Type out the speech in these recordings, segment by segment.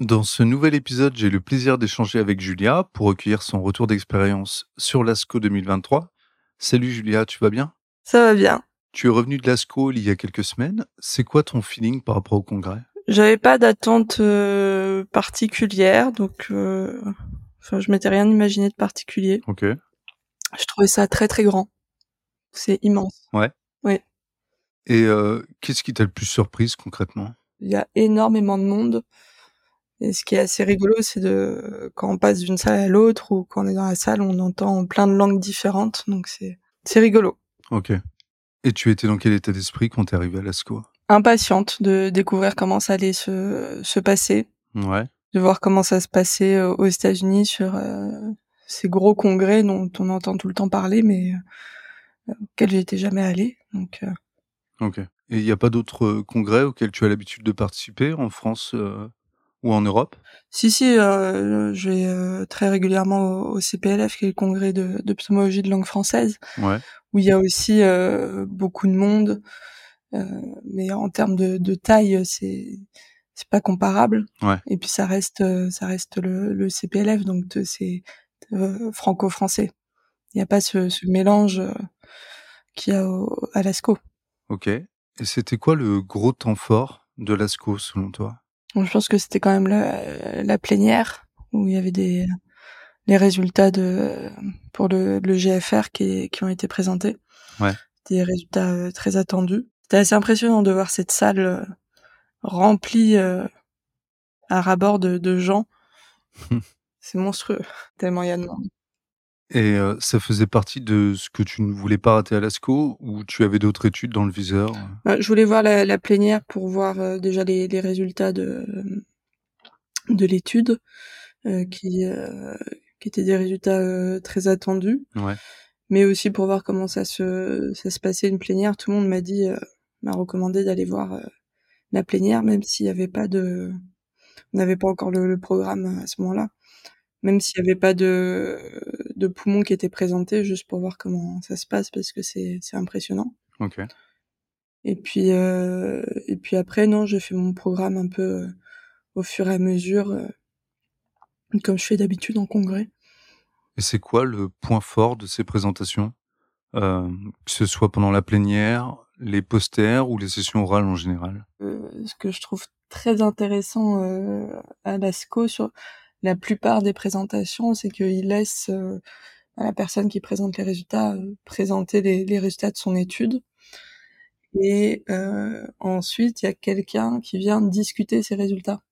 Dans ce nouvel épisode, j'ai le plaisir d'échanger avec Julia pour recueillir son retour d'expérience sur l'ASCO 2023. Salut Julia, tu vas bien? Ça va bien. Tu es revenu de l'ASCO il y a quelques semaines. C'est quoi ton feeling par rapport au congrès? J'avais pas d'attente euh, particulière, donc euh, enfin, je m'étais rien imaginé de particulier. Ok. Je trouvais ça très très grand. C'est immense. Ouais. Oui. Et euh, qu'est-ce qui t'a le plus surprise concrètement? Il y a énormément de monde. Et ce qui est assez rigolo, c'est de quand on passe d'une salle à l'autre ou quand on est dans la salle, on entend plein de langues différentes. Donc c'est c'est rigolo. Ok. Et tu étais dans quel état d'esprit quand t'es arrivé à l'ASCO Impatiente de découvrir comment ça allait se se passer, Ouais. de voir comment ça se passait euh, aux États-Unis sur euh, ces gros congrès dont on entend tout le temps parler, mais euh, auxquels j'étais jamais allée. Donc euh, Ok. Et il n'y a pas d'autres congrès auxquels tu as l'habitude de participer en France ou en Europe? Si, si, euh, je vais euh, très régulièrement au, au CPLF, qui est le congrès de, de pneumologie de langue française, Ouais. où il y a aussi euh, beaucoup de monde. Euh, mais en termes de, de taille, c'est c'est pas comparable. Ouais. Et puis ça reste ça reste le, le CPLF, donc c'est franco-français. Il n'y a pas ce, ce mélange qu'il y a au, à l'ASCO. Ok. Et c'était quoi le gros temps fort de l'ASCO selon toi? Donc, je pense que c'était quand même la, la plénière où il y avait des les résultats de pour le, le GFR qui, qui ont été présentés. Ouais. Des résultats euh, très attendus. C'était assez impressionnant de voir cette salle euh, remplie euh, à ras-bord de, de gens. C'est monstrueux, tellement il y a de monde. Et euh, ça faisait partie de ce que tu ne voulais pas rater à l'ASCO ou tu avais d'autres études dans le viseur Euh, Je voulais voir la, la plénière pour voir euh, déjà les, les résultats de de l'étude euh, qui euh, qui étaient des résultats euh, très attendus. Ouais. mais aussi pour voir comment ça se ça se passait une plénière. Tout le monde m'a dit, euh, m'a recommandé d'aller voir euh, la plénière, même s'il n'y avait pas de, on n'avait pas encore le, le programme à ce moment-là, même s'il n'y avait pas de de poumons qui étaient présentés, juste pour voir comment ça se passe parce que c'est c'est impressionnant. Ok. Et puis euh, et puis après non, j'ai fait mon programme un peu euh, au fur et à mesure, euh, comme je fais d'habitude en congrès. Et c'est quoi le point fort de ces présentations? Euh, Que ce soit pendant la plénière, les posters ou les sessions orales en général? Euh, ce que je trouve très intéressant euh, à l'ASCO sur la plupart des présentations, c'est qu'il laisse euh, à la personne qui présente les résultats euh, présenter les, les résultats de son étude. Et euh, ensuite, il y a quelqu'un qui vient discuter ces résultats.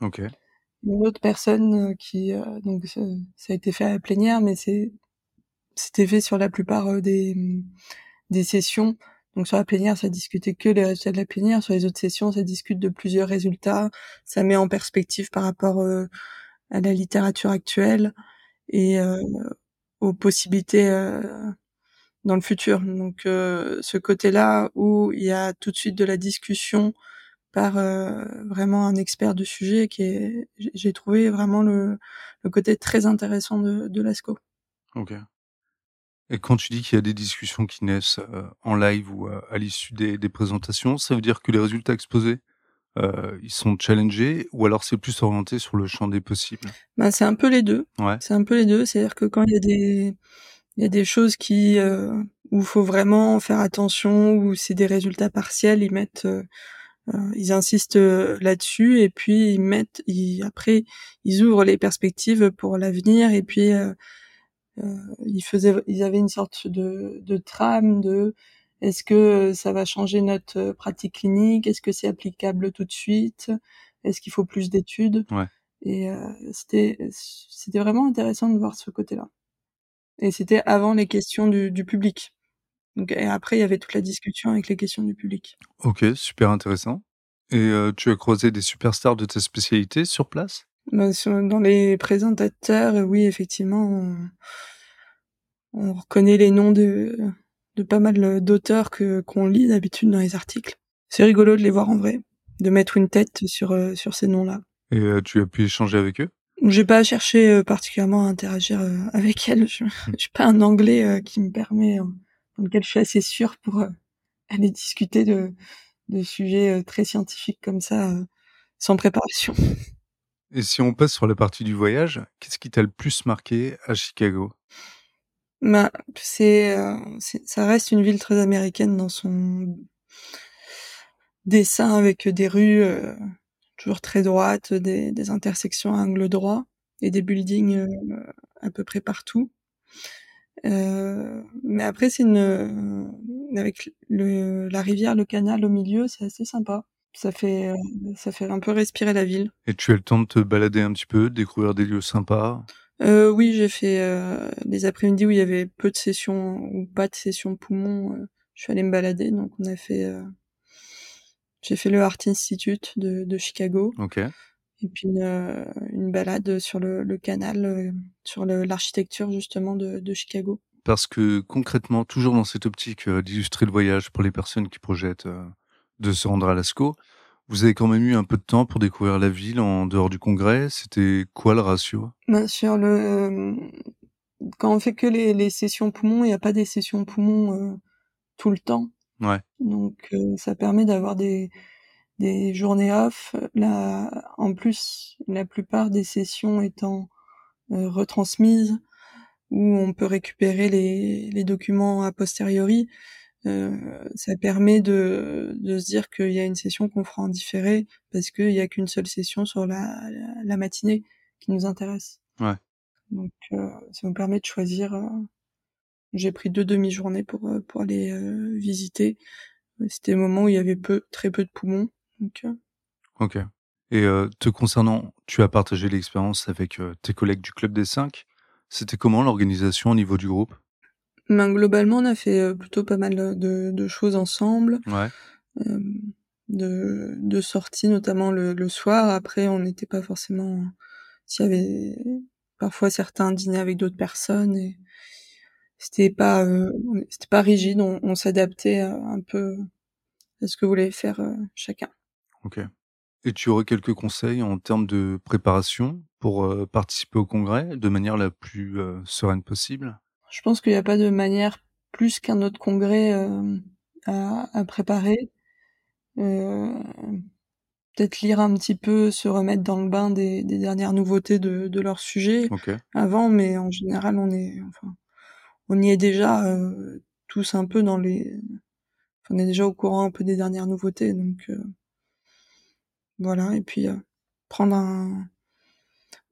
Ok. Une autre personne qui euh, donc ça, ça a été fait à la plénière, mais c'est c'était fait sur la plupart des des sessions. Donc sur la plénière, ça discutait que les résultats de la plénière. Sur les autres sessions, ça discute de plusieurs résultats. Ça met en perspective par rapport euh, à la littérature actuelle et euh, aux possibilités euh, dans le futur. Donc euh, ce côté-là où il y a tout de suite de la discussion par vraiment un expert du sujet qui est, j'ai- trouvé vraiment le, côté très intéressant de, de l'ASCO. Ok. Et quand tu dis qu'il y a des discussions qui naissent en live ou à l'issue des présentations, ça veut dire que les résultats exposés, euh, ils sont challengés ou alors c'est plus orienté sur le champ des possibles? Ben, c'est un peu les deux. Ouais. C'est un peu les deux. C'est-à-dire que quand il y a des, il y a des choses qui, euh, où faut vraiment faire attention, où c'est des résultats partiels, ils mettent, euh, euh, ils insistent là-dessus et puis ils mettent, ils, après, ils ouvrent les perspectives pour l'avenir et puis ils faisaient, ils avaient une sorte de, de trame de est-ce que ça va changer notre euh, pratique clinique, est-ce que c'est applicable tout de suite, est-ce qu'il faut plus d'études? Ouais. et euh, c'était c'était vraiment intéressant de voir ce côté-là. Et c'était avant les questions du, du public. Donc, et après, il y avait toute la discussion avec les questions du public. Ok, super intéressant. Et heu, tu as croisé des superstars de ta spécialité sur place? Sur dans les présentateurs, oui, effectivement, on on reconnaît les noms de de pas mal, d'auteurs que qu'on lit d'habitude dans les articles. C'est rigolo de les voir en vrai, de mettre une tête sur, heu, sur ces noms-là. Et heu, tu as pu échanger avec eux? J'ai pas cherché, particulièrement à interagir, avec elles. Je j'ai pas un anglais, qui me permet, dans lequel je suis assez sûre pour, aller discuter de de sujets, très scientifiques comme ça, sans préparation. Et si on passe sur la partie du voyage, qu'est-ce qui t'a le plus marqué à Chicago? Bah, c'est, heu, c'est ça reste une ville très américaine dans son dessin avec des rues, heu, toujours très droites, des intersections à angle droit et des buildings, heu, à peu près partout. Mais après c'est avec la rivière, le canal au milieu, c'est assez sympa. Ça fait, ça fait un peu respirer la ville. Et tu as le temps de te balader un petit peu, découvrir des lieux sympas? Heu, oui, j'ai fait, heu, des après-midi où il y avait peu de sessions ou pas de sessions poumons, heu, je suis allée me balader donc on a fait, heu j'ai fait le Art Institute de de Chicago. OK. Et puis une, une balade sur le le canal, sur l'architecture justement de de Chicago. Parce que concrètement, toujours dans cette optique, d'illustrer le voyage pour les personnes qui projettent, de se rendre à Lascaux, vous avez quand même eu un peu de temps pour découvrir la ville en dehors du congrès. C'était quoi le ratio? Ben, sur le, hem, quand on fait que les les sessions poumons, il y a pas des sessions poumons, heu, tout le temps. Ouais. Donc heu, ça permet d'avoir des des journées off. La en plus, la plupart des sessions étant, heu, retransmises, où on peut récupérer les les documents a posteriori, heu, ça permet de de se dire qu'il y a une session qu'on fera en différé parce qu'il y a qu'une seule session sur la la la matinée qui nous intéresse. Ouais. Donc heu, ça nous permet de choisir, heu j'ai pris 2 demi-journées pour, pour aller, visiter. C'était le moment où il y avait peu très peu de poumons, donc OK. Et te concernant, tu as partagé l'expérience avec, tes collègues du Club des 5. C'était comment l'organisation au niveau du groupe? Ben, globalement, on a fait, heu, plutôt pas mal, de de choses ensemble. Ouais. Hem, de de sorties notamment le le soir. Après, on n'était pas forcément s'il y avait parfois certains dînaient avec d'autres personnes et c'était pas, heu, c'était pas rigide. On on s'adaptait, un peu à ce que voulait faire, chacun. OK. Et tu aurais quelques conseils en termes de préparation pour, participer au congrès de manière la plus, sereine possible? Je pense qu'il y a pas de manière plus qu'un autre congrès, hem, à à préparer. Heu, peut-être lire un petit peu, se remettre dans le bain des des dernières nouveautés de de leur sujet OK. avant, mais en général, on est enfin, on y est déjà, heu, tous un peu dans les on est déjà au courant un peu des dernières nouveautés donc heu voilà et puis, heu, prendre un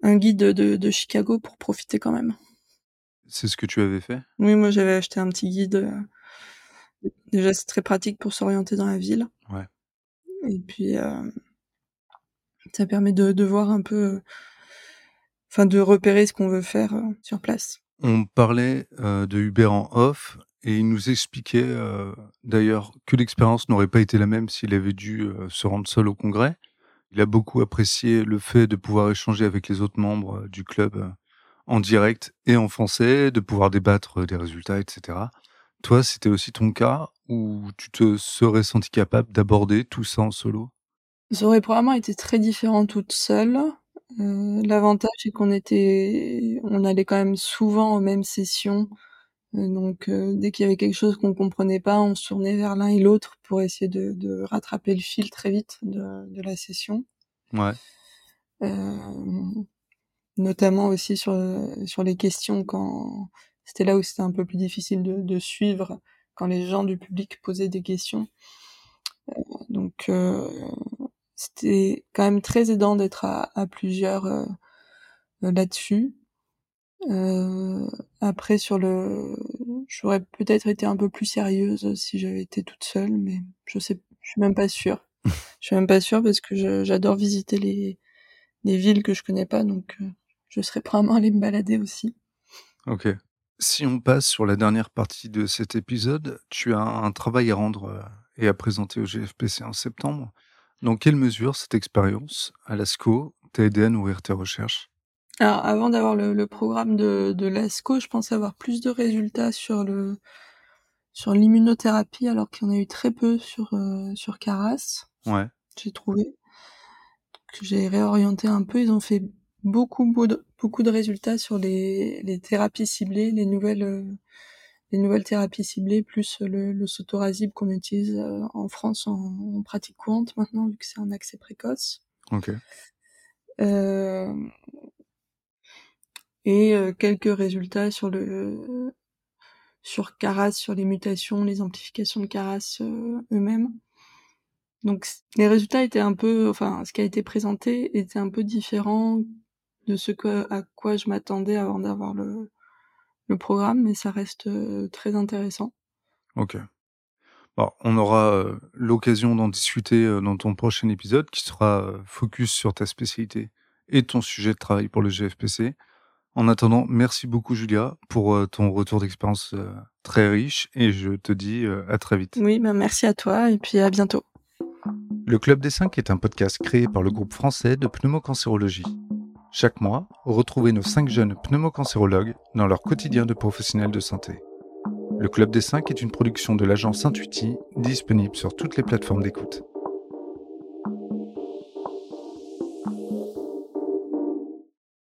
un guide de de Chicago pour profiter quand même. C'est ce que tu avais fait? Oui, moi j'avais acheté un petit guide, heu, déjà c'est très pratique pour s'orienter dans la ville. Ouais. Et puis, hem, ça permet de de voir un peu, enfin de repérer ce qu'on veut faire, heu, sur place. On parlait, de Hubert en off et il nous expliquait, d'ailleurs que l'expérience n'aurait pas été la même s'il avait dû, se rendre seul au congrès. Il a beaucoup apprécié le fait de pouvoir échanger avec les autres membres, du club, en direct et en français, de pouvoir débattre des résultats et cetera. Toi, c'était aussi ton cas ou tu te serais sentie capable d'aborder tout ça en solo? Ça aurait probablement été très différent toute seule. Heu, l'avantage c'est qu'on était on allait quand même souvent aux mêmes sessions, heu, donc heu, dès qu'il y avait quelque chose qu'on comprenait pas, on se tournait vers l'un et l'autre pour essayer de de rattraper le fil très vite de de la session. Ouais. Hem, notamment aussi sur, heu, sur les questions quand c'était là où c'était un peu plus difficile de de suivre quand les gens du public posaient des questions. Heu, donc heu, c'était quand même très aidant d'être à à plusieurs, heu, là-dessus. Heu, après sur le j'aurais peut-être été un peu plus sérieuse si j'avais été toute seule, mais je sais je suis même pas sûre. Je suis même pas sûre parce que j'adore visiter les les villes que je connais pas, donc je serais probablement allée me balader aussi. OK. Si on passe sur la dernière partie de cet épisode, tu as un travail à rendre, heu, et à présenter au GFPC en septembre. Dans quelle mesure cette expérience à l'ASCO t'a aidé à nourrir tes recherches? Alors, avant d'avoir le, le programme de, de l'ASCO, je pensais avoir plus de résultats sur le sur l'immunothérapie, alors qu'il y en a eu très peu sur euh, sur Caras. Ouais. J'ai trouvé que j'ai réorienté un peu. Ils ont fait beaucoup beaucoup de résultats sur les, les thérapies ciblées, les nouvelles euh, les nouvelles thérapies ciblées, plus le, le sotorasib qu'on utilise euh, en France en, pratique courante maintenant, vu que c'est un accès précoce. Ok. Euh, et euh, quelques résultats sur le sur Caras, sur les mutations, les amplifications de Caras eux-mêmes. Donc les résultats étaient un peu, enfin ce qui a été présenté était un peu différent de ce que, à quoi je m'attendais avant d'avoir le, le programme, mais ça reste euh, très intéressant. Ok. Bon, on aura euh, l'occasion d'en discuter euh, dans ton prochain épisode qui sera focus sur ta spécialité et ton sujet de travail pour le GFPC. En attendant, merci beaucoup Julia pour ton retour d'expérience très riche et je te dis à très vite. Oui, ben merci à toi et puis à bientôt. Le Club des 5 est un podcast créé par le groupe français de pneumocancérologie. Chaque mois, retrouvez nos 5 jeunes pneumocancérologues dans leur quotidien de professionnels de santé. Le Club des 5 est une production de l'agence Intuiti, disponible sur toutes les plateformes d'écoute.